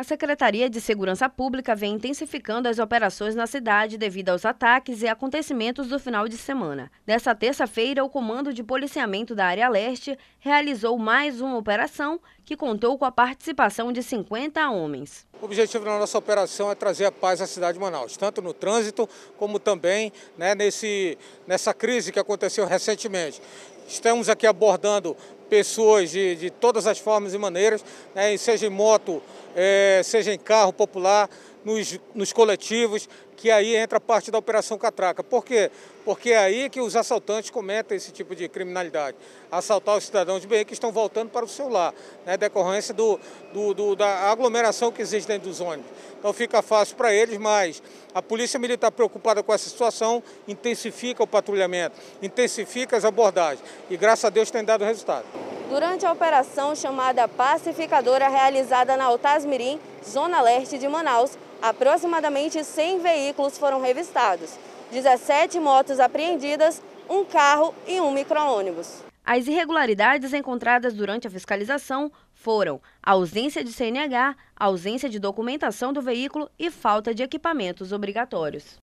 A Secretaria de Segurança Pública vem intensificando as operações na cidade devido aos ataques e acontecimentos do final de semana. Nessa terça-feira, o Comando de Policiamento da Área Leste realizou mais uma operação que contou com a participação de 50 homens. O objetivo da nossa operação é trazer a paz à cidade de Manaus, tanto no trânsito como também né, nesse, nessa crise que aconteceu recentemente. Estamos aqui abordando pessoas de, de todas as formas e maneiras, né, seja em moto, é, seja em carro popular, nos, nos coletivos, que aí entra parte da Operação Catraca. Por quê? Porque é aí que os assaltantes cometem esse tipo de criminalidade. Assaltar os cidadãos de bem que estão voltando para o seu lar, né, decorrência do, do, do, da aglomeração que existe dentro dos ônibus. Então fica fácil para eles, mas a Polícia Militar preocupada com essa situação intensifica o patrulhamento, intensifica as abordagens e graças a Deus tem dado resultado. Durante a operação chamada Pacificadora, realizada na Altasmirim, zona leste de Manaus, aproximadamente 100 veículos foram revistados, 17 motos apreendidas, um carro e um micro-ônibus. As irregularidades encontradas durante a fiscalização foram ausência de CNH, ausência de documentação do veículo e falta de equipamentos obrigatórios.